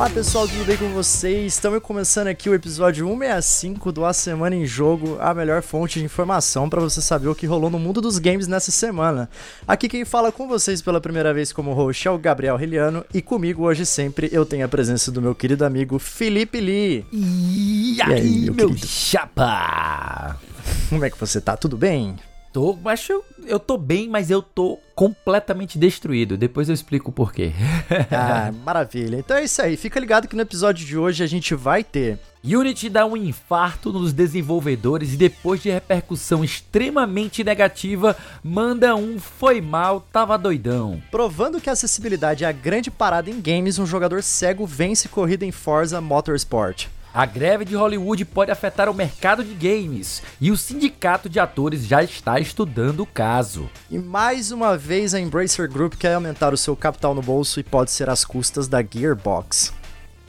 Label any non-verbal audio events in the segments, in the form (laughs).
Fala pessoal, tudo bem com vocês? Estamos começando aqui o episódio 165 do A Semana em Jogo, a melhor fonte de informação para você saber o que rolou no mundo dos games nessa semana. Aqui quem fala com vocês pela primeira vez como host é o Gabriel Riliano e comigo hoje sempre eu tenho a presença do meu querido amigo Felipe Lee. E aí, e aí meu, meu chapa? Como é que você tá? Tudo bem? Tô, mas eu, eu tô bem, mas eu tô completamente destruído. Depois eu explico o porquê. (laughs) ah, maravilha. Então é isso aí. Fica ligado que no episódio de hoje a gente vai ter Unity dá um infarto nos desenvolvedores e depois de repercussão extremamente negativa, manda um foi mal, tava doidão. Provando que a acessibilidade é a grande parada em games, um jogador cego vence corrida em Forza Motorsport. A greve de Hollywood pode afetar o mercado de games e o sindicato de atores já está estudando o caso. E mais uma vez a Embracer Group quer aumentar o seu capital no bolso e pode ser às custas da Gearbox.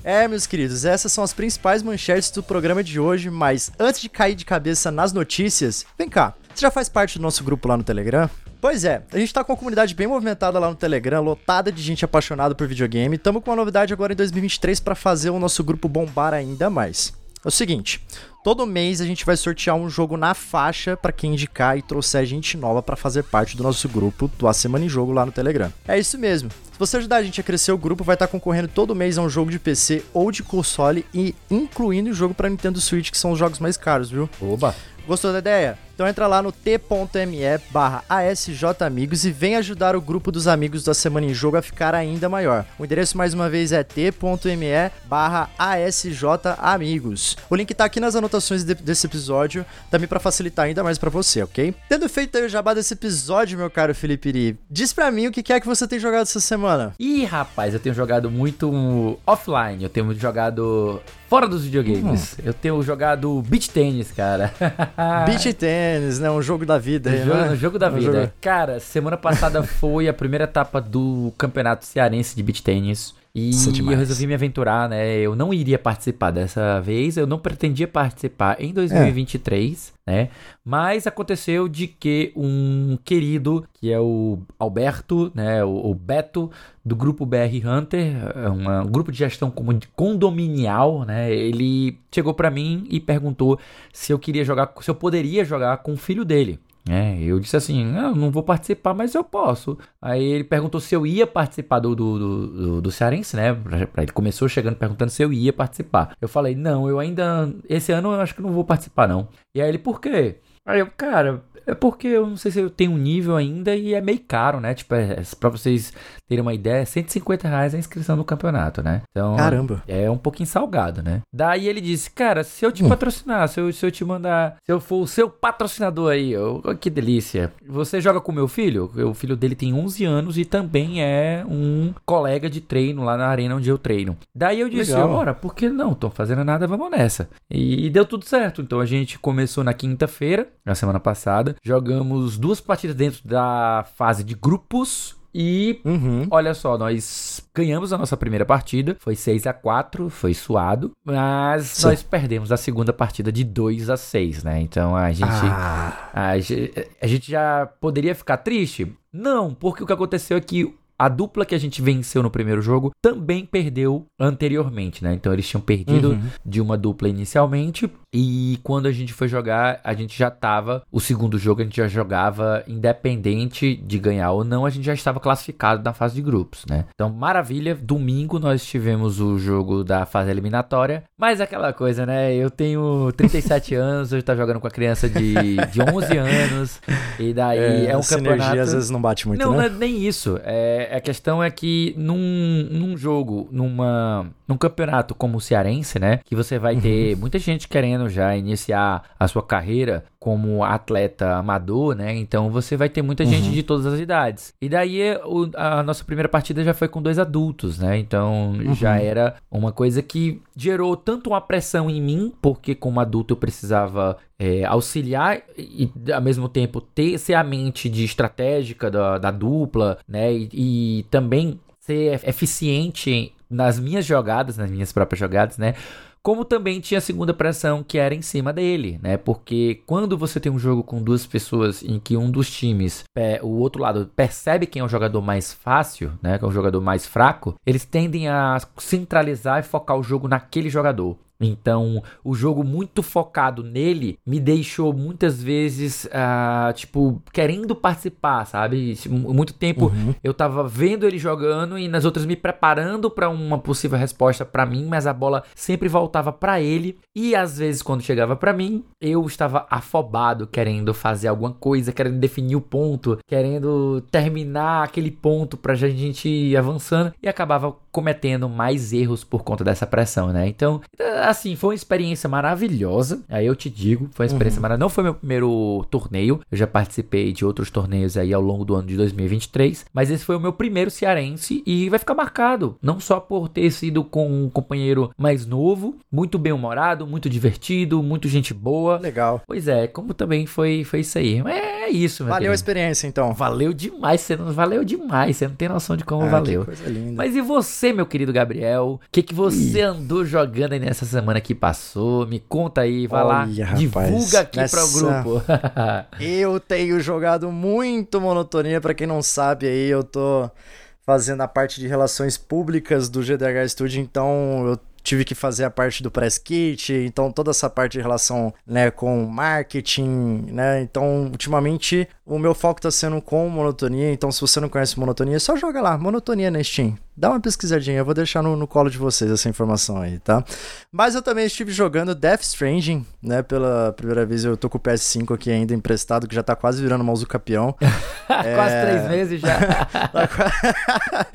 É, meus queridos, essas são as principais manchetes do programa de hoje, mas antes de cair de cabeça nas notícias, vem cá, você já faz parte do nosso grupo lá no Telegram? Pois é, a gente tá com uma comunidade bem movimentada lá no Telegram, lotada de gente apaixonada por videogame. Tamo com uma novidade agora em 2023 para fazer o nosso grupo bombar ainda mais. É o seguinte, todo mês a gente vai sortear um jogo na faixa para quem indicar e trouxer gente nova para fazer parte do nosso grupo do A Semana em Jogo lá no Telegram. É isso mesmo. Se você ajudar a gente a crescer o grupo, vai estar tá concorrendo todo mês a um jogo de PC ou de console e incluindo o jogo para Nintendo Switch, que são os jogos mais caros, viu? Oba! Gostou da ideia? Então entra lá no t.me barra asjamigos e vem ajudar o grupo dos amigos da Semana em Jogo a ficar ainda maior. O endereço mais uma vez é t.me barra asjamigos. O link tá aqui nas anotações de, desse episódio, também para facilitar ainda mais para você, ok? Tendo feito aí o jabá desse episódio, meu caro Felipe Iri, diz pra mim o que é que você tem jogado essa semana. Ih, rapaz, eu tenho jogado muito offline, eu tenho jogado fora dos videogames. Hum. Eu tenho jogado beach tênis, cara. (laughs) (laughs) beach tênis, né? Um jogo da vida. Um jogo, né? um jogo da um vida. Jogo... Cara, semana passada foi a primeira etapa do Campeonato Cearense de Beach Tênis. E é eu resolvi me aventurar, né? Eu não iria participar dessa vez, eu não pretendia participar em 2023, é. né? Mas aconteceu de que um querido, que é o Alberto, né? O, o Beto, do grupo BR Hunter, é um grupo de gestão condominial, né? Ele chegou para mim e perguntou se eu queria jogar, se eu poderia jogar com o filho dele. É, eu disse assim, ah, não vou participar, mas eu posso. Aí ele perguntou se eu ia participar do, do, do, do Cearense, né? Ele começou chegando perguntando se eu ia participar. Eu falei, não, eu ainda. Esse ano eu acho que não vou participar, não. E aí ele, por quê? Aí eu, cara, é porque eu não sei se eu tenho um nível ainda e é meio caro, né? Tipo, é, é pra vocês terem uma ideia, é 150 reais a inscrição no campeonato, né? Então, Caramba. É um pouquinho salgado, né? Daí ele disse, cara, se eu te hum. patrocinar, se eu, se eu te mandar, se eu for o seu patrocinador aí, eu, que delícia. Você joga com meu filho? O filho dele tem 11 anos e também é um colega de treino lá na arena onde eu treino. Daí eu disse, Legal. ora, por que não? Tô fazendo nada, vamos nessa. E, e deu tudo certo. Então a gente começou na quinta-feira, na semana passada, jogamos duas partidas dentro da fase de grupos e uhum. olha só, nós ganhamos a nossa primeira partida, foi 6 a 4 foi suado, mas Sim. nós perdemos a segunda partida de 2 a 6 né? Então a gente, ah. a, a gente já poderia ficar triste? Não, porque o que aconteceu é que a dupla que a gente venceu no primeiro jogo também perdeu anteriormente, né? Então eles tinham perdido uhum. de uma dupla inicialmente e quando a gente foi jogar, a gente já tava. O segundo jogo a gente já jogava independente de ganhar ou não, a gente já estava classificado na fase de grupos, né? Então, maravilha. Domingo nós tivemos o jogo da fase eliminatória. Mas aquela coisa, né? Eu tenho 37 (laughs) anos, eu tá jogando com a criança de, de 11 anos. E daí é, é um campeonato. às vezes não bate muito, não, né? Não, é nem isso. É, a questão é que num, num jogo, numa num campeonato como o Cearense, né? Que você vai ter uhum. muita gente querendo já iniciar a sua carreira como atleta amador, né? Então você vai ter muita gente uhum. de todas as idades. E daí o, a nossa primeira partida já foi com dois adultos, né? Então uhum. já era uma coisa que gerou tanto uma pressão em mim, porque como adulto eu precisava é, auxiliar e ao mesmo tempo ter ser a mente de estratégica da, da dupla, né? E, e também ser eficiente nas minhas jogadas, nas minhas próprias jogadas, né? Como também tinha a segunda pressão que era em cima dele, né? Porque quando você tem um jogo com duas pessoas em que um dos times, o outro lado, percebe quem é o jogador mais fácil, né? Que é o jogador mais fraco, eles tendem a centralizar e focar o jogo naquele jogador. Então, o jogo muito focado nele me deixou muitas vezes, uh, tipo, querendo participar, sabe? Muito tempo uhum. eu tava vendo ele jogando e nas outras me preparando para uma possível resposta para mim, mas a bola sempre voltava para ele e às vezes quando chegava para mim, eu estava afobado querendo fazer alguma coisa, querendo definir o ponto, querendo terminar aquele ponto pra gente ir avançando e acabava cometendo mais erros por conta dessa pressão, né? Então, assim, foi uma experiência maravilhosa. Aí eu te digo, foi uma experiência uhum. maravilhosa. Não foi meu primeiro torneio, eu já participei de outros torneios aí ao longo do ano de 2023, mas esse foi o meu primeiro cearense e vai ficar marcado, não só por ter sido com um companheiro mais novo, muito bem-humorado, muito divertido, muito gente boa. Legal. Pois é, como também foi, foi isso aí. É isso, meu Valeu querido. a experiência, então. Valeu demais, você não valeu demais, você não tem noção de como ah, valeu. coisa linda. Mas e você, meu querido Gabriel? O que, que você Ih. andou jogando aí nessa semana que passou? Me conta aí, vai Olha, lá, divulga aqui nessa... para o grupo. (laughs) eu tenho jogado muito monotonia, para quem não sabe aí, eu tô fazendo a parte de relações públicas do GDH Studio, então eu tive que fazer a parte do press kit, então toda essa parte de relação, né, com marketing, né? Então, ultimamente o meu foco está sendo com monotonia, então se você não conhece monotonia, só joga lá, monotonia na Steam. Dá uma pesquisadinha, eu vou deixar no, no colo de vocês essa informação aí, tá? Mas eu também estive jogando Death Stranding, né? Pela primeira vez eu tô com o PS5 aqui ainda emprestado, que já tá quase virando mouse campeão. (laughs) é... Quase três meses já. (laughs)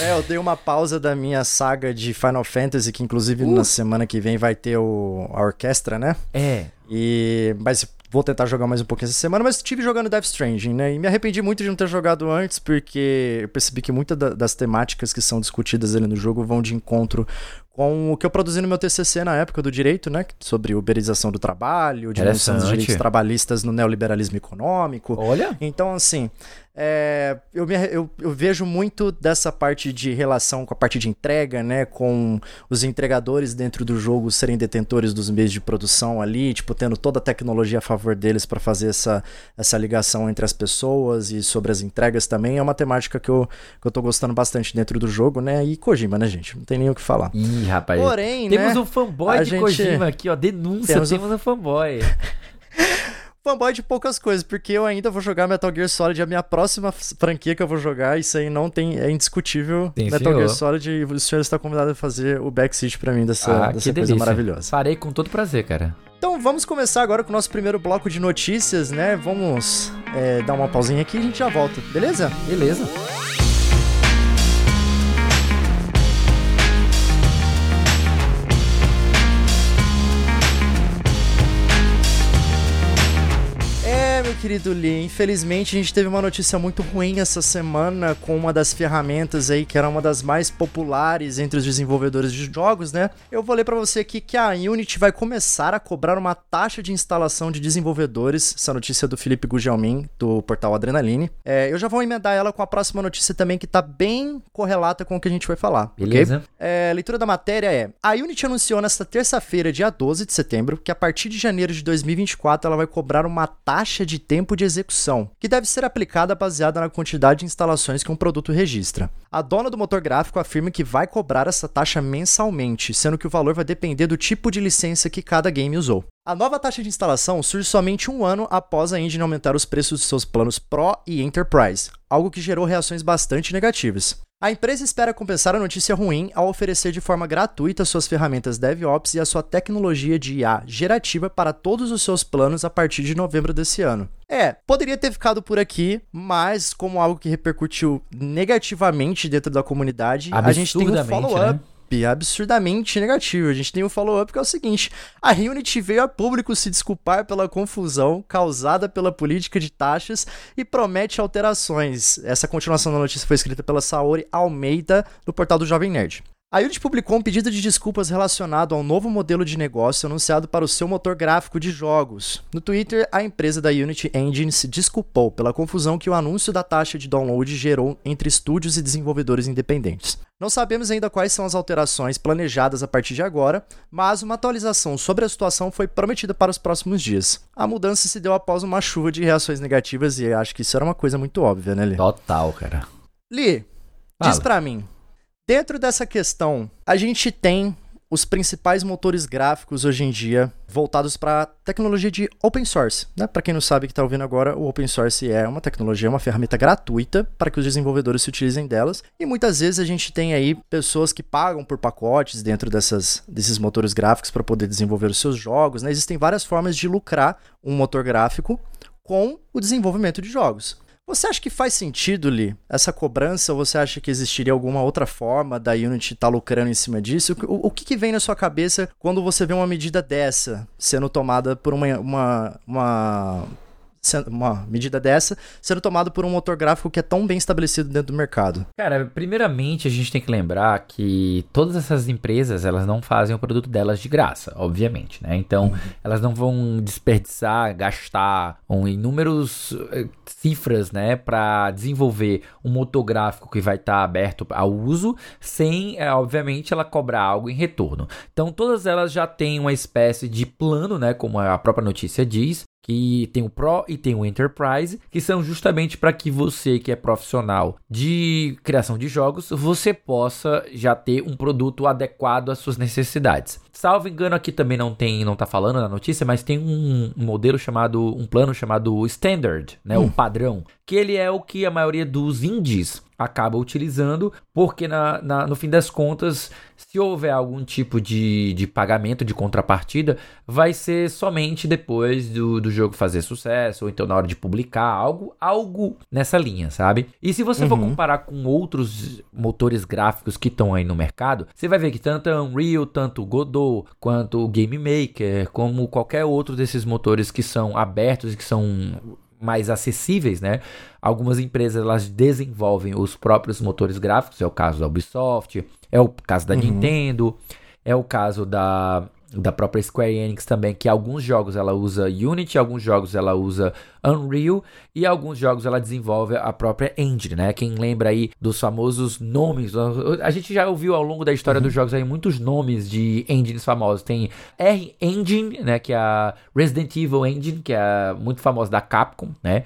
(laughs) é, eu dei uma pausa da minha saga de Final Fantasy, que inclusive uh. na semana que vem vai ter o, a orquestra, né? É. E, mas Vou tentar jogar mais um pouquinho essa semana, mas estive jogando Death Stranding, né? E me arrependi muito de não ter jogado antes, porque eu percebi que muitas das temáticas que são discutidas ali no jogo vão de encontro com o que eu produzi no meu TCC na época do direito, né? Sobre uberização do trabalho, diminuição dos direitos trabalhistas no neoliberalismo econômico. Olha! Então, assim, é, eu, me, eu, eu, vejo muito dessa parte de relação com a parte de entrega, né? Com os entregadores dentro do jogo serem detentores dos meios de produção ali, tipo, tendo toda a tecnologia a favor deles para fazer essa, essa ligação entre as pessoas e sobre as entregas também. É uma temática que eu, que eu tô gostando bastante dentro do jogo, né? E Kojima, né, gente? Não tem nem o que falar. Ih, rapaz. Porém, temos né, um fanboy de gente... Kojima aqui, ó. Denúncia, temos, temos um, um fanboy. (laughs) fanboy de poucas coisas, porque eu ainda vou jogar Metal Gear Solid, a minha próxima franquia que eu vou jogar, isso aí não tem, é indiscutível. Sim, Metal senhor. Gear Solid, e o senhor está convidado a fazer o backseat para mim dessa, ah, dessa coisa maravilhosa. Farei com todo prazer, cara. Então vamos começar agora com o nosso primeiro bloco de notícias, né? Vamos é, dar uma pausinha aqui e a gente já volta, beleza? Beleza. Querido Lee. Infelizmente, a gente teve uma notícia muito ruim essa semana com uma das ferramentas aí que era uma das mais populares entre os desenvolvedores de jogos, né? Eu vou ler para você aqui que a Unity vai começar a cobrar uma taxa de instalação de desenvolvedores. Essa notícia é do Felipe Gugelmin, do portal Adrenaline. É, eu já vou emendar ela com a próxima notícia também, que tá bem correlata com o que a gente vai falar. Beleza. Okay? É, leitura da matéria é: a Unity anunciou nesta terça-feira, dia 12 de setembro, que a partir de janeiro de 2024 ela vai cobrar uma taxa de tempo de execução, que deve ser aplicada baseada na quantidade de instalações que um produto registra. A dona do motor gráfico afirma que vai cobrar essa taxa mensalmente, sendo que o valor vai depender do tipo de licença que cada game usou. A nova taxa de instalação surge somente um ano após a engine aumentar os preços de seus planos Pro e Enterprise, algo que gerou reações bastante negativas. A empresa espera compensar a notícia ruim ao oferecer de forma gratuita suas ferramentas DevOps e a sua tecnologia de IA gerativa para todos os seus planos a partir de novembro desse ano. É, poderia ter ficado por aqui, mas como algo que repercutiu negativamente dentro da comunidade, a gente tem um follow-up. Né? Absurdamente negativo. A gente tem um follow-up que é o seguinte: a Unity veio a público se desculpar pela confusão causada pela política de taxas e promete alterações. Essa continuação da notícia foi escrita pela Saori Almeida, do portal do Jovem Nerd. A Unity publicou um pedido de desculpas relacionado ao novo modelo de negócio anunciado para o seu motor gráfico de jogos. No Twitter, a empresa da Unity Engine se desculpou pela confusão que o anúncio da taxa de download gerou entre estúdios e desenvolvedores independentes. Não sabemos ainda quais são as alterações planejadas a partir de agora, mas uma atualização sobre a situação foi prometida para os próximos dias. A mudança se deu após uma chuva de reações negativas e acho que isso era uma coisa muito óbvia, né, Li? Total, cara. Li, Fala. diz pra mim. Dentro dessa questão, a gente tem os principais motores gráficos hoje em dia voltados para tecnologia de open source. Né? Para quem não sabe que está ouvindo agora, o open source é uma tecnologia, uma ferramenta gratuita para que os desenvolvedores se utilizem delas. E muitas vezes a gente tem aí pessoas que pagam por pacotes dentro dessas, desses motores gráficos para poder desenvolver os seus jogos. Né? Existem várias formas de lucrar um motor gráfico com o desenvolvimento de jogos. Você acha que faz sentido, Lee, essa cobrança, ou você acha que existiria alguma outra forma da Unity estar tá lucrando em cima disso? O, o que, que, vem na sua cabeça quando você vê uma medida dessa sendo tomada por uma, uma, uma uma medida dessa sendo tomada por um motor gráfico que é tão bem estabelecido dentro do mercado? Cara, primeiramente a gente tem que lembrar que todas essas empresas, elas não fazem o produto delas de graça, obviamente, né? Então, elas não vão desperdiçar, gastar um, inúmeros uh, cifras, né, para desenvolver um motor gráfico que vai estar tá aberto ao uso, sem, uh, obviamente, ela cobrar algo em retorno. Então, todas elas já têm uma espécie de plano, né, como a própria notícia diz, que tem o Pro e tem o Enterprise, que são justamente para que você que é profissional de criação de jogos, você possa já ter um produto adequado às suas necessidades. Salvo engano, aqui também não tem, não tá falando na notícia, mas tem um, modelo chamado, um plano chamado Standard, né, hum. o padrão, que ele é o que a maioria dos indies acaba utilizando, porque na, na, no fim das contas, se houver algum tipo de, de pagamento de contrapartida, vai ser somente depois do, do jogo fazer sucesso, ou então na hora de publicar algo, algo nessa linha, sabe? E se você uhum. for comparar com outros motores gráficos que estão aí no mercado, você vai ver que tanto a Unreal, tanto o Godot, quanto o Game Maker, como qualquer outro desses motores que são abertos e que são mais acessíveis, né? Algumas empresas elas desenvolvem os próprios motores gráficos, é o caso da Ubisoft, é o caso da uhum. Nintendo, é o caso da da própria Square Enix também, que alguns jogos ela usa Unity, alguns jogos ela usa Unreal e alguns jogos ela desenvolve a própria engine, né? Quem lembra aí dos famosos nomes, a gente já ouviu ao longo da história uhum. dos jogos aí muitos nomes de engines famosos. Tem R Engine, né, que é a Resident Evil Engine, que é muito famosa da Capcom, né?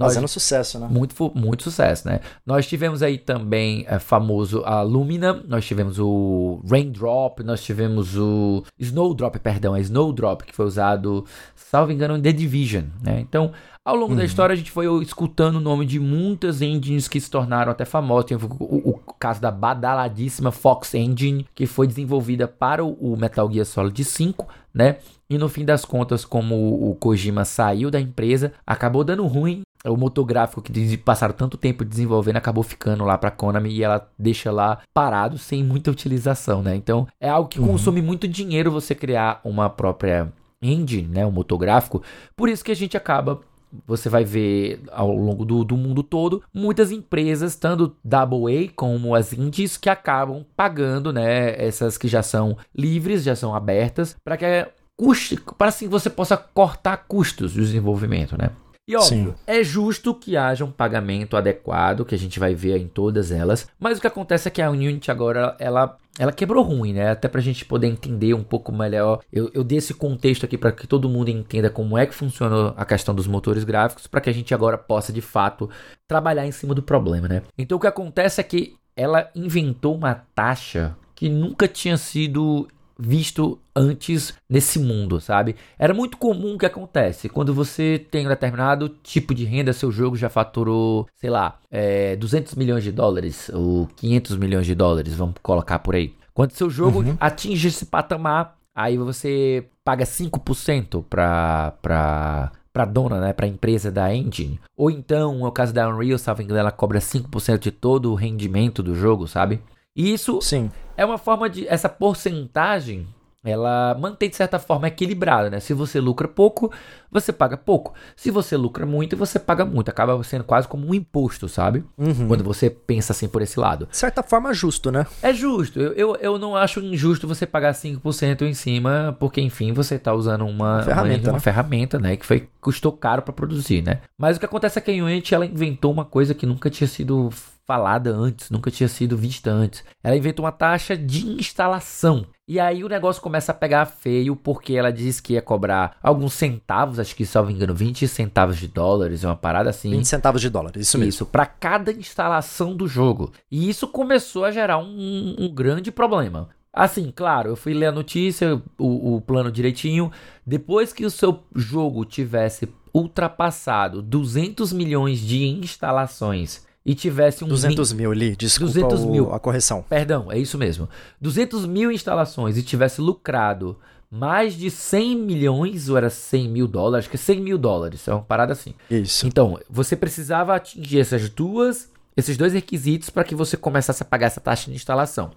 Nós, Fazendo sucesso, né? Muito, muito sucesso, né? Nós tivemos aí também é, famoso a Lumina, nós tivemos o Raindrop, nós tivemos o Snowdrop, perdão, a Snowdrop, que foi usado, salvo engano, em The Division, né? Então, ao longo uhum. da história, a gente foi escutando o nome de muitas engines que se tornaram até famosas. Tem o, o, o caso da badaladíssima Fox Engine, que foi desenvolvida para o, o Metal Gear Solid 5, né? E no fim das contas, como o Kojima saiu da empresa, acabou dando ruim o motor gráfico que passaram tanto tempo desenvolvendo acabou ficando lá para Konami e ela deixa lá parado sem muita utilização, né? Então é algo que uhum. consome muito dinheiro você criar uma própria engine, né, um motor gráfico. Por isso que a gente acaba você vai ver ao longo do, do mundo todo muitas empresas, tanto AA como as indies, que acabam pagando, né, essas que já são livres, já são abertas, para que custe, para assim você possa cortar custos do desenvolvimento, né? E óbvio, Sim. é justo que haja um pagamento adequado, que a gente vai ver em todas elas. Mas o que acontece é que a Unity agora, ela ela quebrou ruim, né? Até pra gente poder entender um pouco melhor. Eu, eu dei esse contexto aqui para que todo mundo entenda como é que funciona a questão dos motores gráficos, para que a gente agora possa de fato trabalhar em cima do problema, né? Então o que acontece é que ela inventou uma taxa que nunca tinha sido visto antes nesse mundo, sabe? Era muito comum o que acontece quando você tem um determinado tipo de renda, seu jogo já faturou, sei lá, é, 200 milhões de dólares ou 500 milhões de dólares, vamos colocar por aí. Quando seu jogo uhum. atinge esse patamar, aí você paga 5% para para para dona, né, para empresa da engine. Ou então, no caso da Unreal, salvo engano, ela cobra 5% de todo o rendimento do jogo, sabe? E isso Sim. É uma forma de. Essa porcentagem ela mantém de certa forma equilibrada, né? Se você lucra pouco, você paga pouco. Se você lucra muito, você paga muito. Acaba sendo quase como um imposto, sabe? Uhum. Quando você pensa assim por esse lado. De certa forma, justo, né? É justo. Eu, eu, eu não acho injusto você pagar 5% em cima, porque, enfim, você tá usando uma, ferramenta, uma, uma né? ferramenta, né? Que foi, custou caro para produzir, né? Mas o que acontece é que a Unity, ela inventou uma coisa que nunca tinha sido falada antes, nunca tinha sido vista antes. Ela inventou uma taxa de instalação. E aí o negócio começa a pegar feio porque ela diz que ia cobrar alguns centavos, acho que, se não me engano, 20 centavos de dólares, uma parada assim. 20 centavos de dólar, isso mesmo. Isso, para cada instalação do jogo. E isso começou a gerar um, um grande problema. Assim, claro, eu fui ler a notícia, o, o plano direitinho. Depois que o seu jogo tivesse ultrapassado 200 milhões de instalações e tivesse um 200 mil ali, desculpa 200 o- mil. a correção. Perdão, é isso mesmo. 200 mil instalações e tivesse lucrado mais de 100 milhões, ou era 100 mil dólares, acho que é 100 mil dólares, é uma parada assim. Isso. Então, você precisava atingir essas duas, esses dois requisitos para que você começasse a pagar essa taxa de instalação.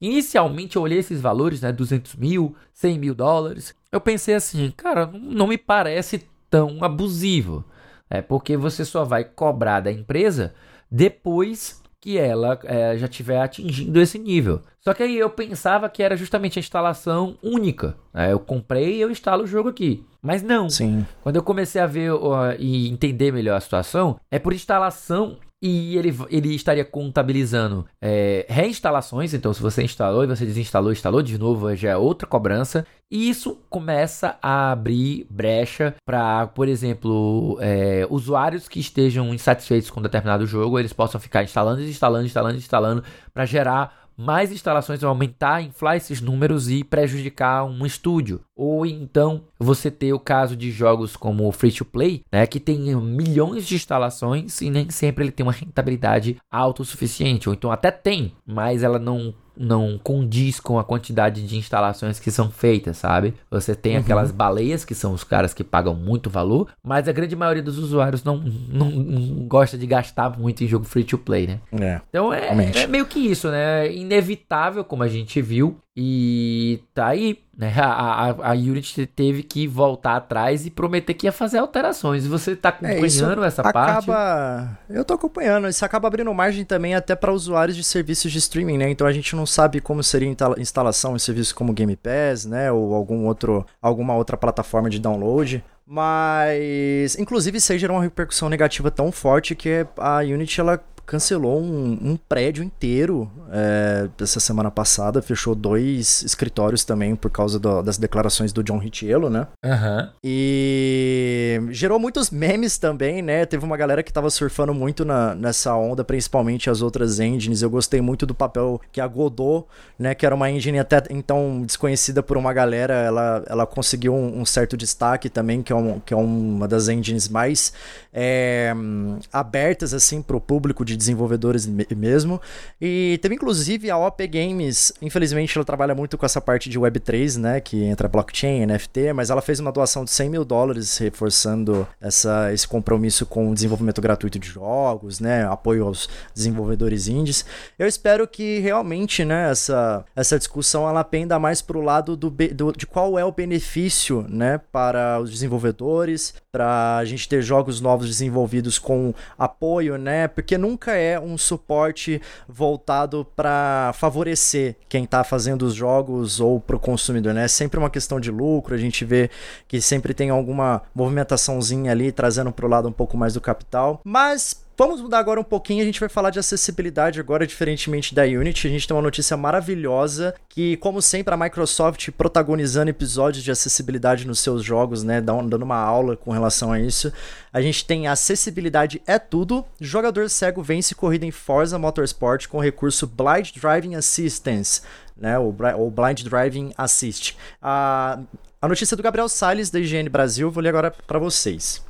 Inicialmente eu olhei esses valores, né, 200 mil, 100 mil dólares. Eu pensei assim, cara, não- não me parece tão abusivo. É porque você só vai cobrar da empresa depois que ela é, já tiver atingindo esse nível. Só que aí eu pensava que era justamente a instalação única. né? eu comprei e eu instalo o jogo aqui. Mas não. Sim. Quando eu comecei a ver ó, e entender melhor a situação, é por instalação e ele, ele estaria contabilizando é, reinstalações. Então, se você instalou e você desinstalou, instalou de novo, já é outra cobrança. E isso começa a abrir brecha para, por exemplo, é, usuários que estejam insatisfeitos com determinado jogo, eles possam ficar instalando, instalando, instalando, instalando, para gerar mais instalações, aumentar, inflar esses números e prejudicar um estúdio. Ou então você ter o caso de jogos como o Free to Play, né, que tem milhões de instalações e nem sempre ele tem uma rentabilidade autossuficiente. Ou então até tem, mas ela não não condiz com a quantidade de instalações que são feitas, sabe? Você tem aquelas baleias que são os caras que pagam muito valor, mas a grande maioria dos usuários não, não, não gosta de gastar muito em jogo free to play, né? É. Então é, é meio que isso, né? É Inevitável, como a gente viu. E tá aí, né? A, a, a Unity teve que voltar atrás e prometer que ia fazer alterações. E você tá É, acompanhando essa parte? acaba... Eu tô acompanhando. Isso acaba abrindo margem também até para usuários de serviços de streaming, né? Então a gente não sabe como seria a instala- instalação em serviços como Game Pass, né? Ou algum outro, alguma outra plataforma de download. Mas, inclusive, isso aí gerou uma repercussão negativa tão forte que a Unity ela cancelou um, um prédio inteiro é, essa semana passada, fechou dois escritórios também por causa do- das declarações do John Ricciello, né? Aham. E gerou muitos memes também, né? Teve uma galera que tava surfando muito na, nessa onda, principalmente as outras engines. Eu gostei muito do papel que a Godot, né? Que era uma engine até então desconhecida por uma galera, ela, ela conseguiu um, um certo destaque também, que é, um, que é uma das engines mais é, abertas, assim, pro público de desenvolvedores me- mesmo. E teve inclusive a OP Games, infelizmente ela trabalha muito com essa parte de Web3, né? Que entra blockchain, NFT, mas ela fez uma doação de 100 mil dólares, reforçando essa, esse compromisso com o desenvolvimento gratuito de jogos, né? Apoio aos desenvolvedores indies. Eu espero que realmente, né, essa, essa discussão ela penda mais pro lado do, do- de qual é o benefício, né, para os desenvolvedores, para a gente ter jogos novos desenvolvidos com apoio, né? Porque nunca é um suporte voltado para favorecer quem está fazendo os jogos ou para o consumidor, né? É sempre uma questão de lucro. A gente vê que sempre tem alguma movimentaçãozinha ali trazendo para o lado um pouco mais do capital, mas Vamos mudar agora um pouquinho, a gente vai falar de acessibilidade agora, diferentemente da Unity. A gente tem uma notícia maravilhosa que, como sempre, a Microsoft protagonizando episódios de acessibilidade nos seus jogos, né? Dando uma aula com relação a isso. A gente tem acessibilidade é tudo. Jogador cego vence corrida em Forza Motorsport com recurso Blind Driving Assistance, né? Ou Blind Driving Assist. A, a notícia do Gabriel Salles, da IGN Brasil, vou ler agora para vocês.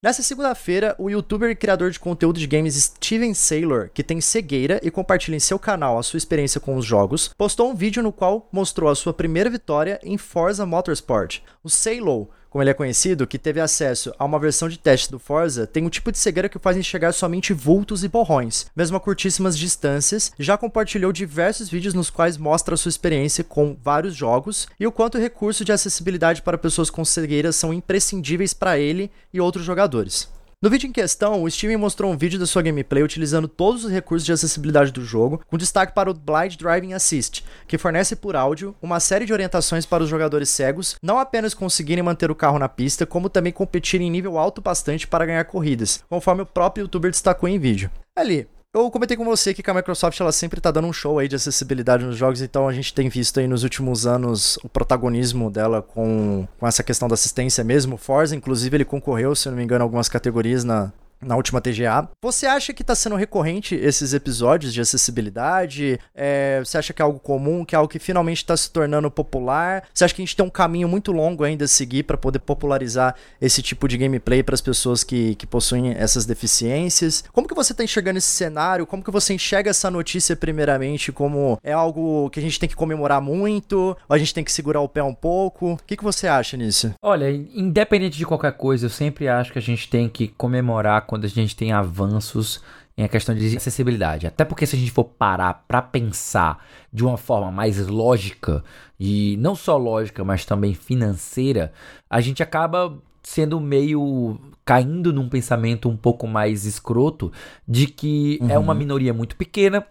Nessa segunda-feira, o youtuber e criador de conteúdo de games Steven Saylor, que tem cegueira e compartilha em seu canal a sua experiência com os jogos, postou um vídeo no qual mostrou a sua primeira vitória em Forza Motorsport. O Saylor como ele é conhecido, que teve acesso a uma versão de teste do Forza, tem um tipo de cegueira que faz enxergar somente vultos e borrões, mesmo a curtíssimas distâncias, já compartilhou diversos vídeos nos quais mostra sua experiência com vários jogos e o quanto o recurso de acessibilidade para pessoas com cegueira são imprescindíveis para ele e outros jogadores. No vídeo em questão, o Steven mostrou um vídeo da sua gameplay utilizando todos os recursos de acessibilidade do jogo, com destaque para o Blind Driving Assist, que fornece por áudio uma série de orientações para os jogadores cegos não apenas conseguirem manter o carro na pista, como também competirem em nível alto bastante para ganhar corridas, conforme o próprio youtuber destacou em vídeo. Ali, eu comentei com você que a Microsoft ela sempre tá dando um show aí de acessibilidade nos jogos, então a gente tem visto aí nos últimos anos o protagonismo dela com, com essa questão da assistência mesmo. Forza, inclusive, ele concorreu, se não me engano, algumas categorias na, na última TGA. Você acha que está sendo recorrente esses episódios de acessibilidade? É, você acha que é algo comum, que é algo que finalmente está se tornando popular? Você acha que a gente tem um caminho muito longo ainda a seguir para poder popularizar esse tipo de gameplay para as pessoas que, que possuem essas deficiências? Como que você está enxergando esse cenário? Como que você enxerga essa notícia primeiramente? Como é algo que a gente tem que comemorar muito? Ou a gente tem que segurar o pé um pouco? O que, que você acha nisso? Olha, independente de qualquer coisa, eu sempre acho que a gente tem que comemorar quando a gente tem avanços em a questão de acessibilidade. Até porque se a gente for parar para pensar de uma forma mais lógica e não só lógica, mas também financeira, a gente acaba sendo meio caindo num pensamento um pouco mais escroto de que uhum. é uma uhum. minoria muito pequena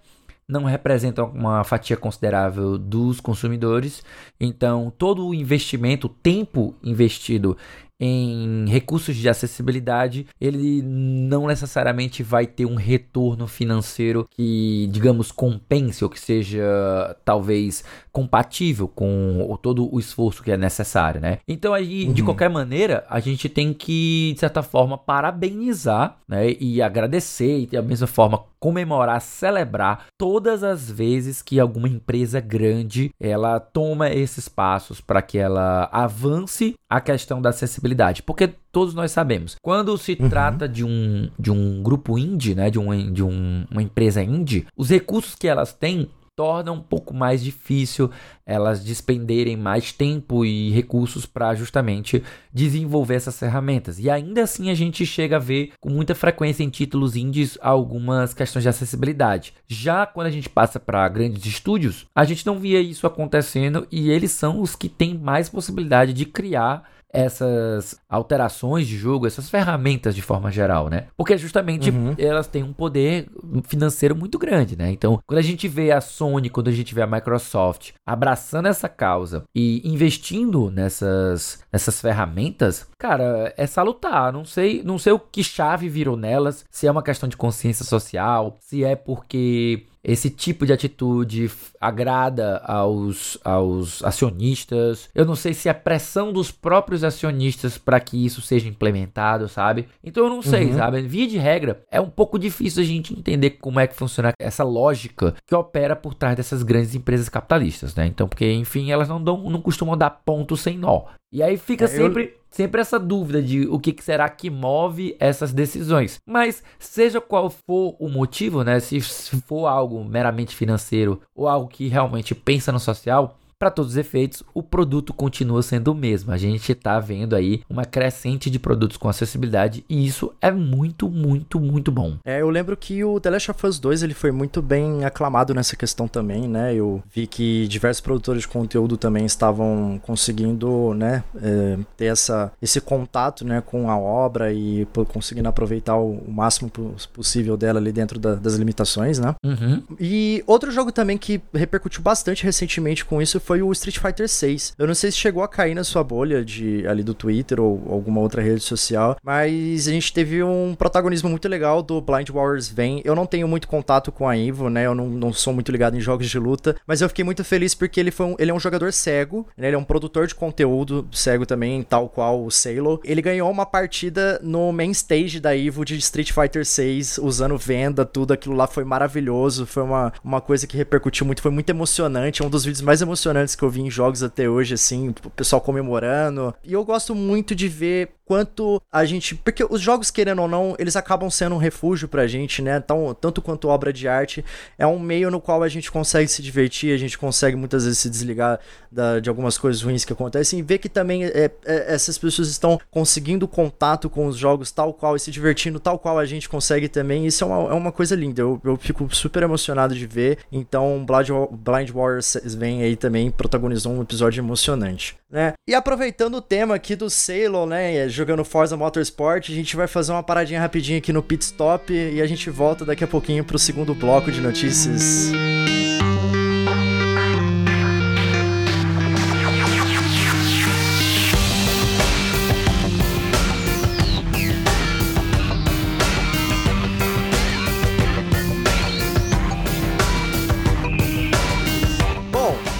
não representa uma fatia considerável dos consumidores. Então, todo o investimento, o tempo investido em recursos de acessibilidade, ele não necessariamente vai ter um retorno financeiro que, digamos, compense ou que seja talvez compatível com todo o esforço que é necessário, né? Então aí, uhum. de qualquer maneira, a gente tem que, de certa forma, parabenizar, né, e agradecer e da mesma forma comemorar, celebrar todas as vezes que alguma empresa grande ela toma esses passos para que ela avance a questão da acessibilidade, porque todos nós sabemos, quando se uhum. trata de um, de um grupo indie, né, de, um, de um, uma empresa indie, os recursos que elas têm torna um pouco mais difícil elas despenderem mais tempo e recursos para justamente desenvolver essas ferramentas. E ainda assim a gente chega a ver com muita frequência em títulos indies algumas questões de acessibilidade. Já quando a gente passa para grandes estúdios, a gente não via isso acontecendo e eles são os que têm mais possibilidade de criar essas alterações de jogo, essas ferramentas de forma geral, né? Porque justamente uhum. elas têm um poder financeiro muito grande, né? Então, quando a gente vê a Sony, quando a gente vê a Microsoft abraçando essa causa e investindo nessas, nessas ferramentas, cara, é salutar. Não sei, não sei o que chave virou nelas, se é uma questão de consciência social, se é porque esse tipo de atitude agrada aos, aos acionistas. Eu não sei se é pressão dos próprios acionistas para que isso seja implementado, sabe? Então eu não sei, uhum. sabe? Via de regra, é um pouco difícil a gente entender como é que funciona essa lógica que opera por trás dessas grandes empresas capitalistas, né? Então, porque, enfim, elas não, dão, não costumam dar ponto sem nó. E aí fica é, sempre. Eu sempre essa dúvida de o que será que move essas decisões. Mas seja qual for o motivo, né, se for algo meramente financeiro ou algo que realmente pensa no social, para todos os efeitos, o produto continua sendo o mesmo. A gente está vendo aí uma crescente de produtos com acessibilidade e isso é muito, muito, muito bom. É, eu lembro que o The Last of Us 2 ele foi muito bem aclamado nessa questão também, né? Eu vi que diversos produtores de conteúdo também estavam conseguindo, né, é, ter essa, esse contato, né, com a obra e conseguindo aproveitar o, o máximo possível dela ali dentro da, das limitações, né? Uhum. E outro jogo também que repercutiu bastante recentemente com isso foi o Street Fighter 6. Eu não sei se chegou a cair na sua bolha de ali do Twitter ou alguma outra rede social, mas a gente teve um protagonismo muito legal do Blind Wars Vem. Eu não tenho muito contato com a Ivo, né? Eu não, não sou muito ligado em jogos de luta, mas eu fiquei muito feliz porque ele foi um, ele é um jogador cego, né? Ele é um produtor de conteúdo cego também, tal qual o Salo. Ele ganhou uma partida no main stage da Ivo de Street Fighter 6, usando venda, tudo aquilo lá foi maravilhoso, foi uma, uma coisa que repercutiu muito, foi muito emocionante, é um dos vídeos mais emocionantes emocionantes que eu vi em jogos até hoje, assim, o pessoal comemorando. E eu gosto muito de ver quanto a gente. Porque os jogos, querendo ou não, eles acabam sendo um refúgio pra gente, né? Tão, tanto quanto obra de arte. É um meio no qual a gente consegue se divertir, a gente consegue muitas vezes se desligar da, de algumas coisas ruins que acontecem e ver que também é, é, essas pessoas estão conseguindo contato com os jogos tal qual e se divertindo tal qual a gente consegue também. Isso é uma, é uma coisa linda. Eu, eu fico super emocionado de ver. Então, Blind, Blind Warriors vem aí também, protagonizou um episódio emocionante, né? E aproveitando o tema aqui do Sailor, né? jogando Forza Motorsport. A gente vai fazer uma paradinha rapidinho aqui no pit stop e a gente volta daqui a pouquinho pro segundo bloco de notícias.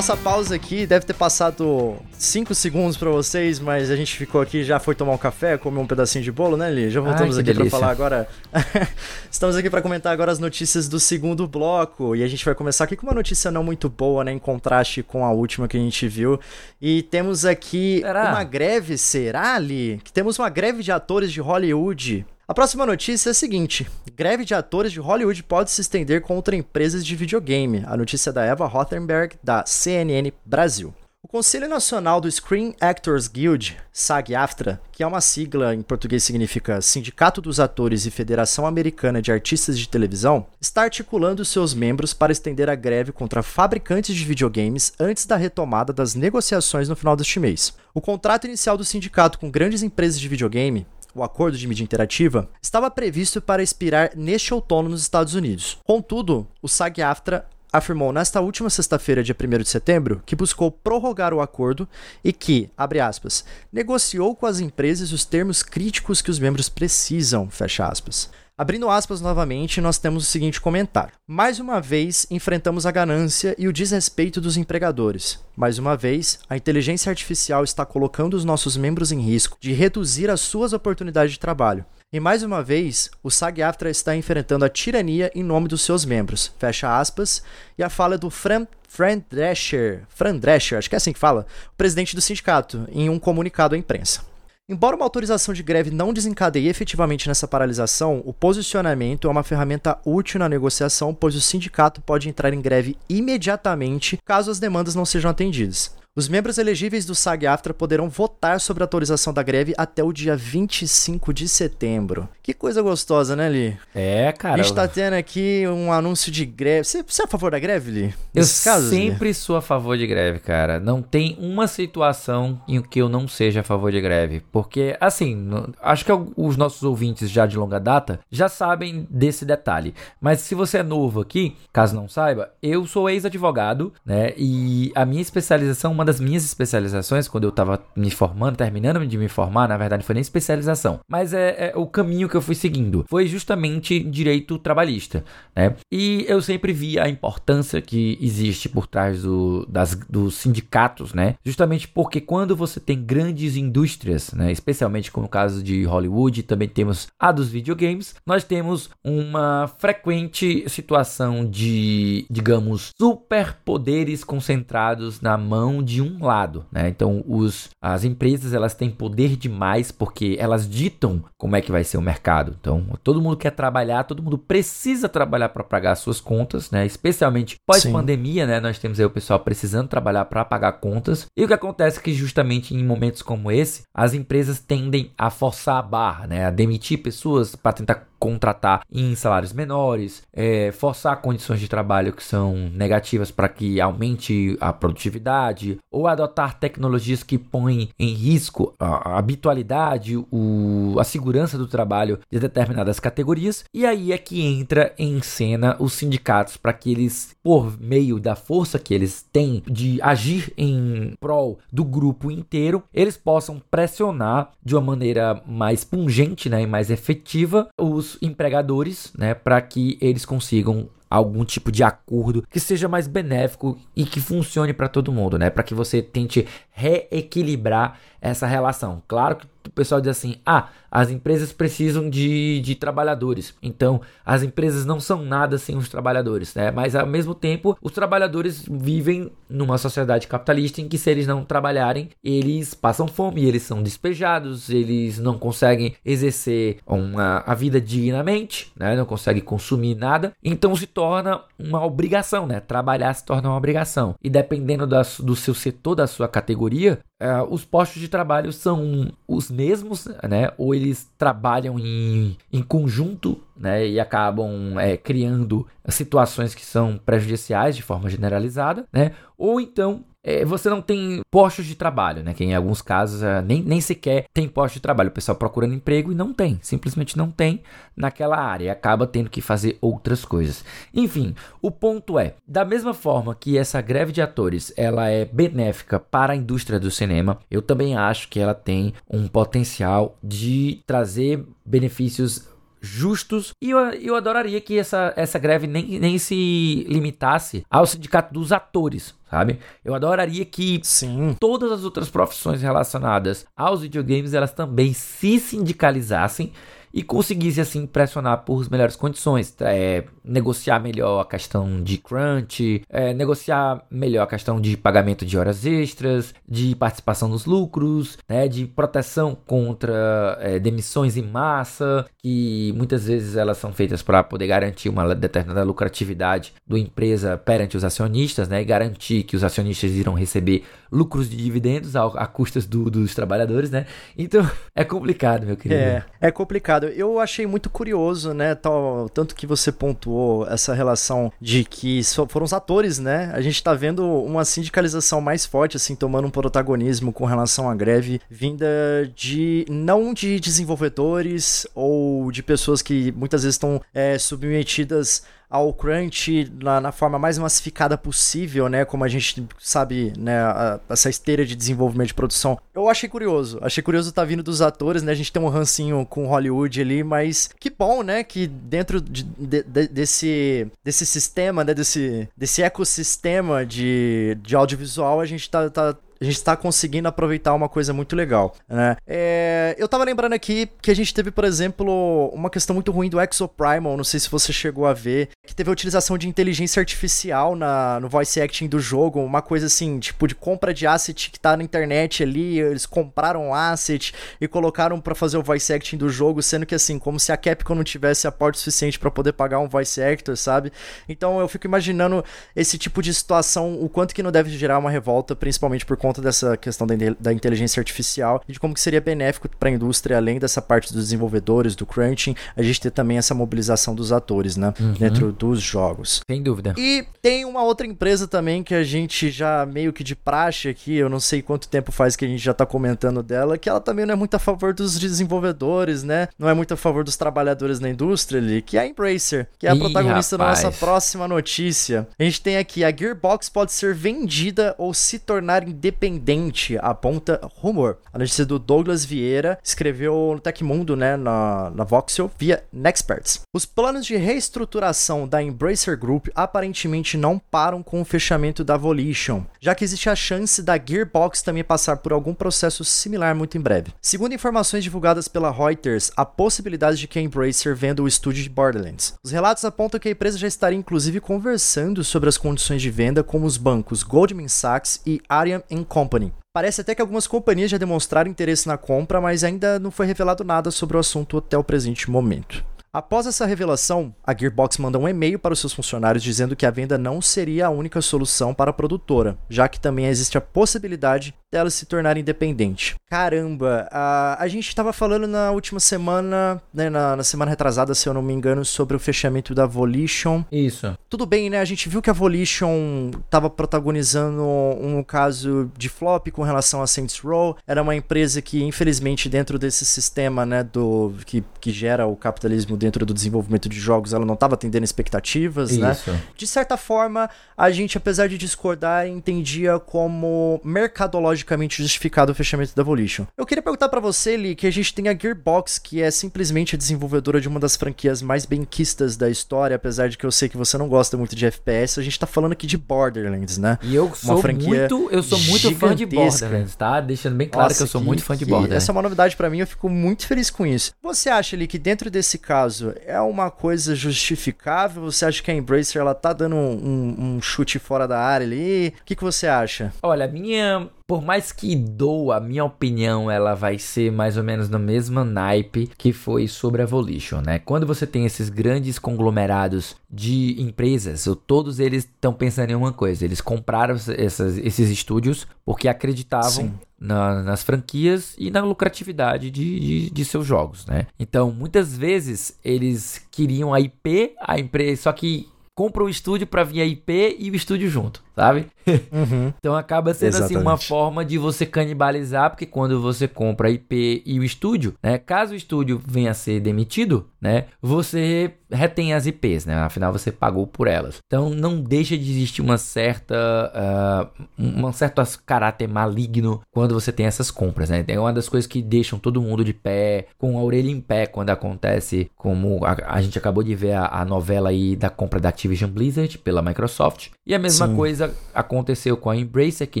Nossa pausa aqui deve ter passado 5 segundos para vocês, mas a gente ficou aqui, já foi tomar um café, comer um pedacinho de bolo, né, Li? Já voltamos Ai, aqui para falar agora. (laughs) Estamos aqui para comentar agora as notícias do segundo bloco e a gente vai começar aqui com uma notícia não muito boa, né, em contraste com a última que a gente viu. E temos aqui será? uma greve, será, Li? Que temos uma greve de atores de Hollywood a próxima notícia é a seguinte: greve de atores de Hollywood pode se estender contra empresas de videogame. A notícia é da Eva Rothenberg, da CNN Brasil. O Conselho Nacional do Screen Actors Guild, SAG-AFTRA, que é uma sigla em português significa Sindicato dos Atores e Federação Americana de Artistas de Televisão, está articulando seus membros para estender a greve contra fabricantes de videogames antes da retomada das negociações no final deste mês. O contrato inicial do sindicato com grandes empresas de videogame o acordo de mídia interativa, estava previsto para expirar neste outono nos Estados Unidos. Contudo, o SAG-AFTRA afirmou nesta última sexta-feira, dia 1 de setembro, que buscou prorrogar o acordo e que, abre aspas, negociou com as empresas os termos críticos que os membros precisam, fecha aspas. Abrindo aspas novamente, nós temos o seguinte comentário: Mais uma vez enfrentamos a ganância e o desrespeito dos empregadores. Mais uma vez, a inteligência artificial está colocando os nossos membros em risco de reduzir as suas oportunidades de trabalho. E mais uma vez, o SAG-AFTRA está enfrentando a tirania em nome dos seus membros. Fecha aspas. E a fala do Fran, Fran Drescher, Fran Drescher, acho que é assim que fala, o presidente do sindicato, em um comunicado à imprensa. Embora uma autorização de greve não desencadeie efetivamente nessa paralisação, o posicionamento é uma ferramenta útil na negociação, pois o sindicato pode entrar em greve imediatamente caso as demandas não sejam atendidas. Os membros elegíveis do SAG-AFTRA poderão votar sobre a autorização da greve até o dia 25 de setembro. Que coisa gostosa, né, Li? É, cara. A gente tá tendo aqui um anúncio de greve. Você, você é a favor da greve, Li? Eu casos, sempre Li? sou a favor de greve, cara. Não tem uma situação em que eu não seja a favor de greve. Porque, assim, acho que os nossos ouvintes já de longa data já sabem desse detalhe. Mas se você é novo aqui, caso não saiba, eu sou ex-advogado, né? E a minha especialização uma das minhas especializações, quando eu tava me formando, terminando de me formar, na verdade não foi nem especialização, mas é, é o caminho que eu fui seguindo. Foi justamente direito trabalhista, né? E eu sempre vi a importância que existe por trás do, das, dos sindicatos, né? Justamente porque quando você tem grandes indústrias, né? Especialmente como o caso de Hollywood, também temos a dos videogames, nós temos uma frequente situação de, digamos, superpoderes concentrados na mão de de um lado, né? Então, os, as empresas elas têm poder demais porque elas ditam como é que vai ser o mercado. Então, todo mundo quer trabalhar, todo mundo precisa trabalhar para pagar suas contas, né? Especialmente pós-pandemia, né? Nós temos aí o pessoal precisando trabalhar para pagar contas. E o que acontece é que justamente em momentos como esse, as empresas tendem a forçar a barra, né? A demitir pessoas para tentar contratar em salários menores, é, forçar condições de trabalho que são negativas para que aumente a produtividade, ou adotar tecnologias que põem em risco a, a habitualidade, o, a segurança do trabalho de determinadas categorias. E aí é que entra em cena os sindicatos para que eles, por meio da força que eles têm de agir em prol do grupo inteiro, eles possam pressionar de uma maneira mais pungente né, e mais efetiva os empregadores, né, para que eles consigam algum tipo de acordo que seja mais benéfico e que funcione para todo mundo, né? Para que você tente reequilibrar essa relação. Claro que o pessoal diz assim: ah, as empresas precisam de, de trabalhadores, então as empresas não são nada sem os trabalhadores, né? Mas ao mesmo tempo, os trabalhadores vivem numa sociedade capitalista em que, se eles não trabalharem, eles passam fome, eles são despejados, eles não conseguem exercer uma, a vida dignamente, né? Não conseguem consumir nada, então se torna uma obrigação, né? Trabalhar se torna uma obrigação, e dependendo da, do seu setor, da sua categoria, Uh, os postos de trabalho são os mesmos, né? Ou eles trabalham em, em conjunto, né? E acabam é, criando situações que são prejudiciais de forma generalizada, né? Ou então é, você não tem postos de trabalho, né? Que em alguns casos é, nem, nem sequer tem posto de trabalho. O pessoal procurando emprego e não tem, simplesmente não tem naquela área e acaba tendo que fazer outras coisas. Enfim, o ponto é, da mesma forma que essa greve de atores ela é benéfica para a indústria do cinema, eu também acho que ela tem um potencial de trazer benefícios justos. E eu, eu adoraria que essa, essa greve nem, nem se limitasse ao sindicato dos atores, sabe? Eu adoraria que Sim. todas as outras profissões relacionadas aos videogames elas também se sindicalizassem e conseguisse assim pressionar por melhores condições, é, negociar melhor a questão de crunch, é, negociar melhor a questão de pagamento de horas extras, de participação nos lucros, né, de proteção contra é, demissões em massa, que muitas vezes elas são feitas para poder garantir uma determinada lucratividade do empresa perante os acionistas, né, e garantir que os acionistas irão receber lucros de dividendos a, a custas do, dos trabalhadores, né? Então (laughs) é complicado, meu querido. É, é complicado. Eu achei muito curioso, né? Tal, tanto que você pontuou essa relação de que foram os atores, né? A gente tá vendo uma sindicalização mais forte, assim, tomando um protagonismo com relação à greve, vinda de não de desenvolvedores ou de pessoas que muitas vezes estão é, submetidas ao crunch na, na, forma mais massificada possível, né? Como a gente sabe, né? A, essa esteira de desenvolvimento de produção. Eu achei curioso. Achei curioso tá vindo dos atores, né? A gente tem um rancinho com Hollywood ali, mas que bom, né? Que dentro de, de, de, desse, desse sistema, né? Desse, desse ecossistema de, de audiovisual, a gente tá, tá a gente está conseguindo aproveitar uma coisa muito legal, né? É, eu tava lembrando aqui que a gente teve, por exemplo, uma questão muito ruim do Exoprimal, não sei se você chegou a ver, que teve a utilização de inteligência artificial na, no voice acting do jogo, uma coisa assim, tipo de compra de asset que tá na internet ali, eles compraram asset e colocaram para fazer o voice acting do jogo, sendo que assim, como se a Capcom não tivesse aporte suficiente para poder pagar um voice actor, sabe? Então eu fico imaginando esse tipo de situação, o quanto que não deve gerar uma revolta, principalmente por conta conta dessa questão da, da inteligência artificial e de como que seria benéfico para a indústria, além dessa parte dos desenvolvedores, do crunching, a gente ter também essa mobilização dos atores, né? Uhum. Dentro dos jogos. Sem dúvida. E tem uma outra empresa também que a gente já meio que de praxe aqui, eu não sei quanto tempo faz que a gente já tá comentando dela, que ela também não é muito a favor dos desenvolvedores, né? Não é muito a favor dos trabalhadores na indústria ali, que é a Embracer, que é a Ih, protagonista rapaz. da nossa próxima notícia. A gente tem aqui, a Gearbox pode ser vendida ou se tornar independente independente, aponta rumor. A notícia do Douglas Vieira escreveu no Tecmundo, né, na, na Voxel, via Nexperts. Os planos de reestruturação da Embracer Group aparentemente não param com o fechamento da Volition, já que existe a chance da Gearbox também passar por algum processo similar muito em breve. Segundo informações divulgadas pela Reuters, há possibilidade de que a Embracer venda o estúdio de Borderlands. Os relatos apontam que a empresa já estaria inclusive conversando sobre as condições de venda com os bancos Goldman Sachs e Arian Company. Parece até que algumas companhias já demonstraram interesse na compra, mas ainda não foi revelado nada sobre o assunto até o presente momento. Após essa revelação, a Gearbox manda um e-mail para os seus funcionários dizendo que a venda não seria a única solução para a produtora, já que também existe a possibilidade dela se tornar independente. Caramba, a, a gente estava falando na última semana, né, na, na, semana retrasada, se eu não me engano, sobre o fechamento da Volition. Isso. Tudo bem, né? A gente viu que a Volition estava protagonizando um caso de flop com relação a Saints Row. Era uma empresa que, infelizmente, dentro desse sistema, né, do que, que gera o capitalismo dentro do desenvolvimento de jogos, ela não estava atendendo expectativas, né? Isso. né? De certa forma, a gente, apesar de discordar, entendia como mercadologicamente logicamente justificado o fechamento da Volition. Eu queria perguntar para você, Lee, que a gente tem a Gearbox, que é simplesmente a desenvolvedora de uma das franquias mais benquistas da história, apesar de que eu sei que você não gosta muito de FPS, a gente tá falando aqui de Borderlands, né? E eu sou uma franquia muito, eu sou muito fã de Borderlands, tá? Deixando bem claro Nossa, que eu sou que, muito fã de Borderlands. Essa é uma novidade para mim, eu fico muito feliz com isso. Você acha, Lee, que dentro desse caso é uma coisa justificável? Você acha que a Embracer ela tá dando um, um chute fora da área ali? O que, que você acha? Olha, minha por mais que doa, a minha opinião, ela vai ser mais ou menos no mesmo naipe que foi sobre a Volition, né? Quando você tem esses grandes conglomerados de empresas, todos eles estão pensando em uma coisa, eles compraram essas, esses estúdios porque acreditavam na, nas franquias e na lucratividade de, de, de, seus jogos, né? Então, muitas vezes eles queriam a IP, a empresa, só que compra o estúdio para vir a IP e o estúdio junto sabe? Uhum. (laughs) então acaba sendo Exatamente. assim uma forma de você canibalizar, porque quando você compra a IP e o estúdio, né? Caso o estúdio venha a ser demitido, né? Você retém as IPs, né? Afinal você pagou por elas. Então não deixa de existir uma certa uh, um certo caráter maligno quando você tem essas compras, né? É uma das coisas que deixam todo mundo de pé, com a orelha em pé quando acontece, como a, a gente acabou de ver a, a novela aí da compra da Activision Blizzard pela Microsoft. E a mesma Sim. coisa aconteceu com a Embracer, que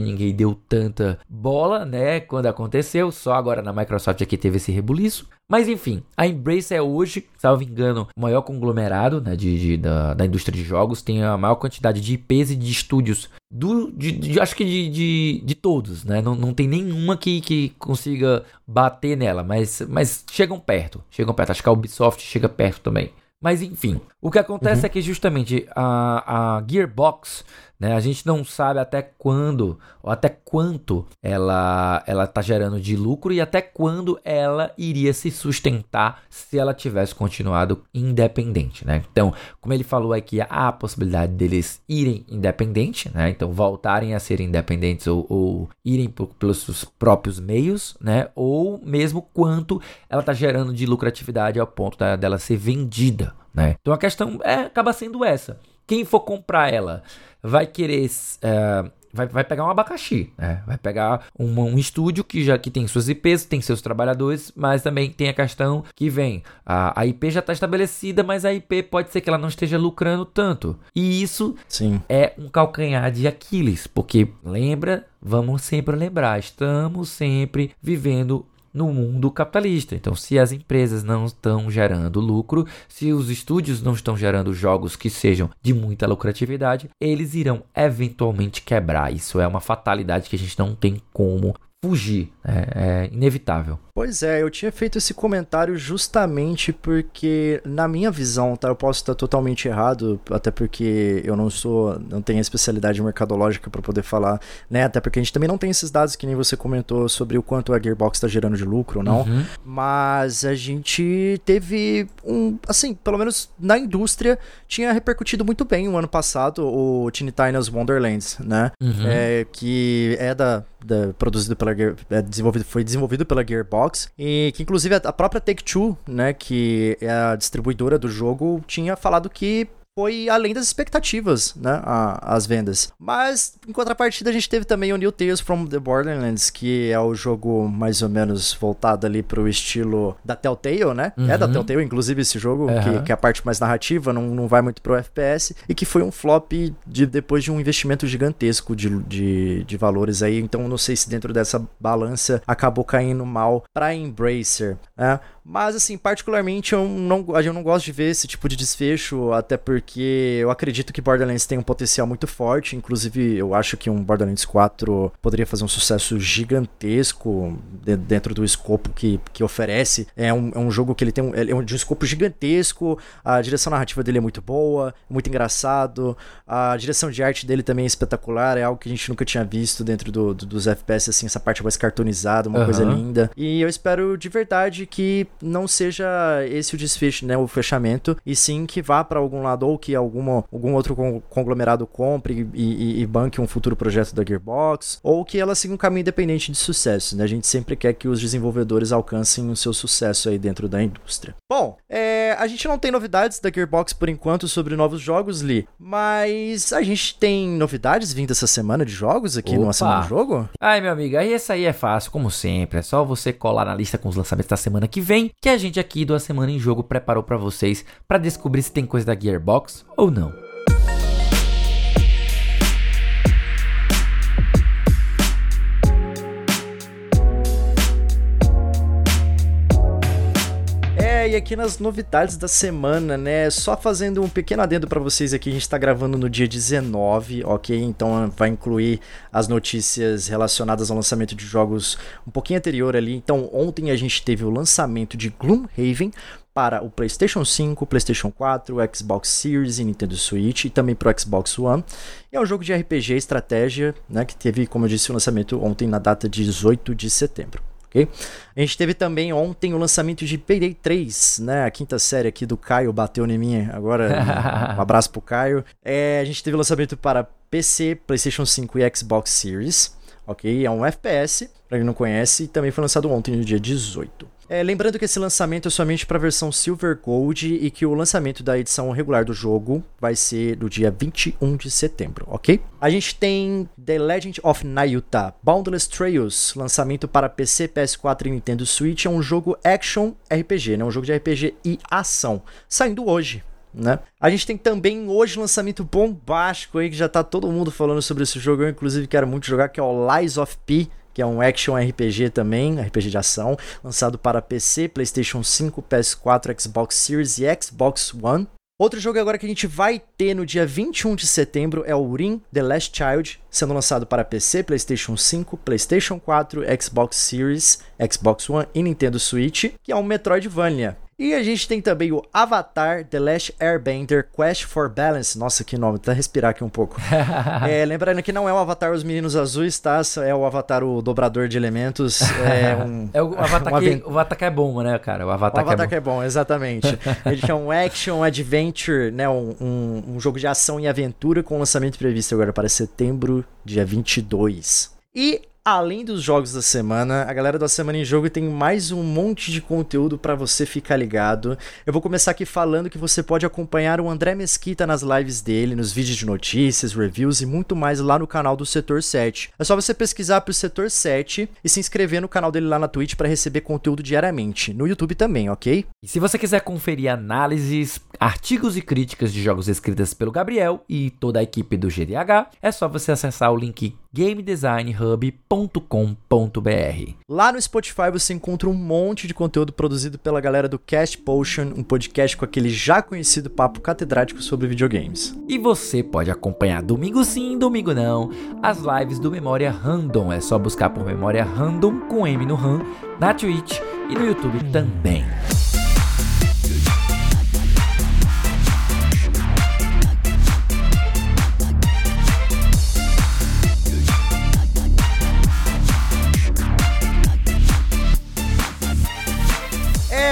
ninguém deu tanta bola, né? Quando aconteceu, só agora na Microsoft aqui teve esse rebuliço. Mas enfim, a Embracer é hoje, salvo engano, o maior conglomerado né, de, de da, da, indústria de jogos, tem a maior quantidade de IPs e de estúdios do, de, de, acho que de, de, de, todos, né? Não, não tem nenhuma que, que consiga bater nela, mas, mas chegam perto, chegam perto. Acho que a Ubisoft chega perto também. Mas enfim, o que acontece uhum. é que justamente a, a Gearbox, né, a gente não sabe até quando ou até quanto ela ela está gerando de lucro e até quando ela iria se sustentar se ela tivesse continuado independente, né? Então, como ele falou aqui, há a possibilidade deles irem independente, né? Então, voltarem a ser independentes ou, ou irem por, pelos próprios meios, né? Ou mesmo quanto ela está gerando de lucratividade ao ponto da, dela ser vendida, né? Então a questão é, acaba sendo essa. Quem for comprar ela vai querer. É, vai, vai pegar um abacaxi, né? Vai pegar um, um, estúdio que já que tem suas IPs, tem seus trabalhadores, mas também tem a questão que vem. A, a IP já está estabelecida, mas a IP pode ser que ela não esteja lucrando tanto. E isso Sim. é um calcanhar de Aquiles, porque lembra, vamos sempre lembrar, estamos sempre vivendo no mundo capitalista. Então, se as empresas não estão gerando lucro, se os estúdios não estão gerando jogos que sejam de muita lucratividade, eles irão eventualmente quebrar. Isso é uma fatalidade que a gente não tem como fugir, é, é, inevitável. Pois é, eu tinha feito esse comentário justamente porque, na minha visão, tá, eu posso estar totalmente errado, até porque eu não sou, não tenho a especialidade mercadológica para poder falar, né? Até porque a gente também não tem esses dados que nem você comentou sobre o quanto a Gearbox está gerando de lucro ou não. Uhum. Mas a gente teve um, assim, pelo menos na indústria, tinha repercutido muito bem o ano passado o Teen Titans Wonderlands, né? Uhum. É, que é da, da produzido pela é, desenvolvido, foi desenvolvido pela Gearbox e que inclusive a própria Take-Two, né, que é a distribuidora do jogo, tinha falado que foi além das expectativas, né, a, as vendas. Mas, em contrapartida, a gente teve também o New Tales from the Borderlands, que é o jogo mais ou menos voltado ali pro estilo da Telltale, né? Uhum. É da uhum. Telltale, inclusive, esse jogo, uhum. que, que, é a parte mais narrativa, não, não vai muito pro FPS, e que foi um flop de, depois de um investimento gigantesco de, de, de valores aí, então não sei se dentro dessa balança acabou caindo mal pra Embracer, né? Mas, assim, particularmente eu não, eu não gosto de ver esse tipo de desfecho, até porque eu acredito que Borderlands tem um potencial muito forte. Inclusive, eu acho que um Borderlands 4 poderia fazer um sucesso gigantesco dentro do escopo que, que oferece. É um, é um jogo que ele tem um, é um, de um escopo gigantesco, a direção narrativa dele é muito boa, muito engraçado, a direção de arte dele também é espetacular, é algo que a gente nunca tinha visto dentro do, do, dos FPS, assim, essa parte mais cartonizada, uma uhum. coisa linda. E eu espero de verdade que não seja esse o desfecho, né, o fechamento, e sim que vá para algum lado ou que alguma, algum outro conglomerado compre e, e, e, banque um futuro projeto da Gearbox, ou que ela siga um caminho independente de sucesso. Né? A gente sempre quer que os desenvolvedores alcancem o seu sucesso aí dentro da indústria. Bom, é, a gente não tem novidades da Gearbox por enquanto sobre novos jogos, Lee, mas a gente tem novidades vindo essa semana de jogos aqui Opa. no Semana Jogo? Ai, meu amigo, aí essa aí é fácil, como sempre. É só você colar na lista com os lançamentos da semana que vem, que a gente aqui do A Semana em Jogo preparou para vocês para descobrir se tem coisa da Gearbox ou não. e aqui nas novidades da semana, né? Só fazendo um pequeno adendo para vocês aqui, a gente tá gravando no dia 19, ok? Então vai incluir as notícias relacionadas ao lançamento de jogos um pouquinho anterior ali. Então ontem a gente teve o lançamento de Gloomhaven para o PlayStation 5, PlayStation 4, Xbox Series e Nintendo Switch e também para o Xbox One. E é um jogo de RPG estratégia, né, que teve, como eu disse, o lançamento ontem na data de 18 de setembro ok? A gente teve também ontem o lançamento de Payday 3, né? A quinta série aqui do Caio bateu em mim agora. um (laughs) abraço pro Caio. É, a gente teve o lançamento para PC, PlayStation 5 e Xbox Series, ok? É um FPS, para quem não conhece, e também foi lançado ontem, no dia 18. É, lembrando que esse lançamento é somente para a versão Silver Gold e que o lançamento da edição regular do jogo vai ser no dia 21 de setembro, ok? A gente tem The Legend of Nayuta Boundless Trails, lançamento para PC, PS4 e Nintendo Switch. É um jogo action RPG, né? Um jogo de RPG e ação, saindo hoje, né? A gente tem também hoje um lançamento bombástico aí que já tá todo mundo falando sobre esse jogo, eu inclusive quero muito jogar, que é o Lies of P que é um action RPG também, RPG de ação, lançado para PC, PlayStation 5, PS4, Xbox Series e Xbox One. Outro jogo agora que a gente vai ter no dia 21 de setembro é o Ring The Last Child, sendo lançado para PC, PlayStation 5, PlayStation 4, Xbox Series, Xbox One e Nintendo Switch, que é um Metroidvania. E a gente tem também o Avatar The Last Airbender Quest for Balance. Nossa, que nome, até respirar aqui um pouco. (laughs) é, lembrando que não é o Avatar Os Meninos Azuis, tá? É o Avatar o Dobrador de Elementos. É, (laughs) um, é o (laughs) Avatar, um que, o Avatar é bom, né, cara? O Avatar, o Avatar que, é, bom. é bom, exatamente. Ele é um action adventure, né? Um, um, um jogo de ação e aventura com lançamento previsto agora para setembro, dia 22. E Além dos jogos da semana, a galera da Semana em Jogo tem mais um monte de conteúdo para você ficar ligado. Eu vou começar aqui falando que você pode acompanhar o André Mesquita nas lives dele, nos vídeos de notícias, reviews e muito mais lá no canal do Setor 7. É só você pesquisar pro Setor 7 e se inscrever no canal dele lá na Twitch para receber conteúdo diariamente. No YouTube também, ok? E se você quiser conferir análises, artigos e críticas de jogos escritas pelo Gabriel e toda a equipe do GDH, é só você acessar o link gamedesignhub.com.br. Lá no Spotify você encontra um monte de conteúdo produzido pela galera do Cast Potion, um podcast com aquele já conhecido papo catedrático sobre videogames. E você pode acompanhar domingo sim, domingo não, as lives do Memória Random. É só buscar por Memória Random com M no RAM na Twitch e no YouTube também.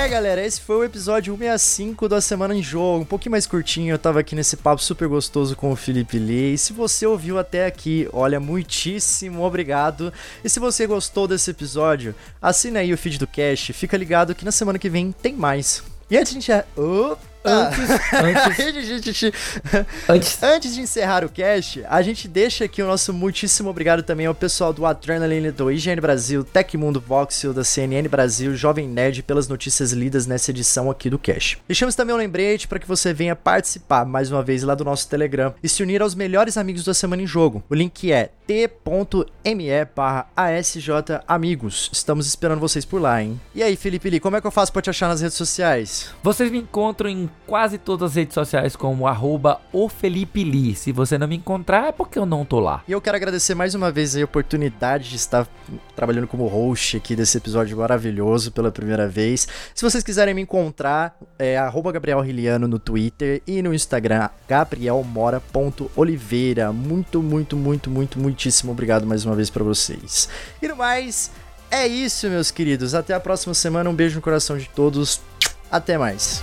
Galera, esse foi o episódio 165 da Semana em Jogo, um pouquinho mais curtinho, eu tava aqui nesse papo super gostoso com o Felipe Lee, e se você ouviu até aqui, olha, muitíssimo obrigado, e se você gostou desse episódio, assina aí o feed do Cash, fica ligado que na semana que vem tem mais. E antes de gente... Opa! Antes, antes, (laughs) antes, antes de encerrar o cast, a gente deixa aqui o nosso muitíssimo obrigado também ao pessoal do Adrenaline, do IGN Brasil, Tecmundo Voxel, da CNN Brasil, Jovem Nerd, pelas notícias lidas nessa edição aqui do Cash. Deixamos também um lembrete para que você venha participar mais uma vez lá do nosso Telegram e se unir aos melhores amigos da Semana em Jogo. O link é t.me amigos. Estamos esperando vocês por lá, hein? E aí, Felipe Lee, como é que eu faço para te achar nas redes sociais? Vocês me encontram em quase todas as redes sociais como arroba o Felipe Lee. Se você não me encontrar, é porque eu não tô lá. E eu quero agradecer mais uma vez a oportunidade de estar trabalhando como host aqui desse episódio maravilhoso pela primeira vez. Se vocês quiserem me encontrar, é arroba Gabriel Riliano no Twitter e no Instagram, gabrielmora.oliveira. Muito, muito, muito, muito, muitíssimo obrigado mais uma vez para vocês. E no mais, é isso, meus queridos. Até a próxima semana. Um beijo no coração de todos. Até mais.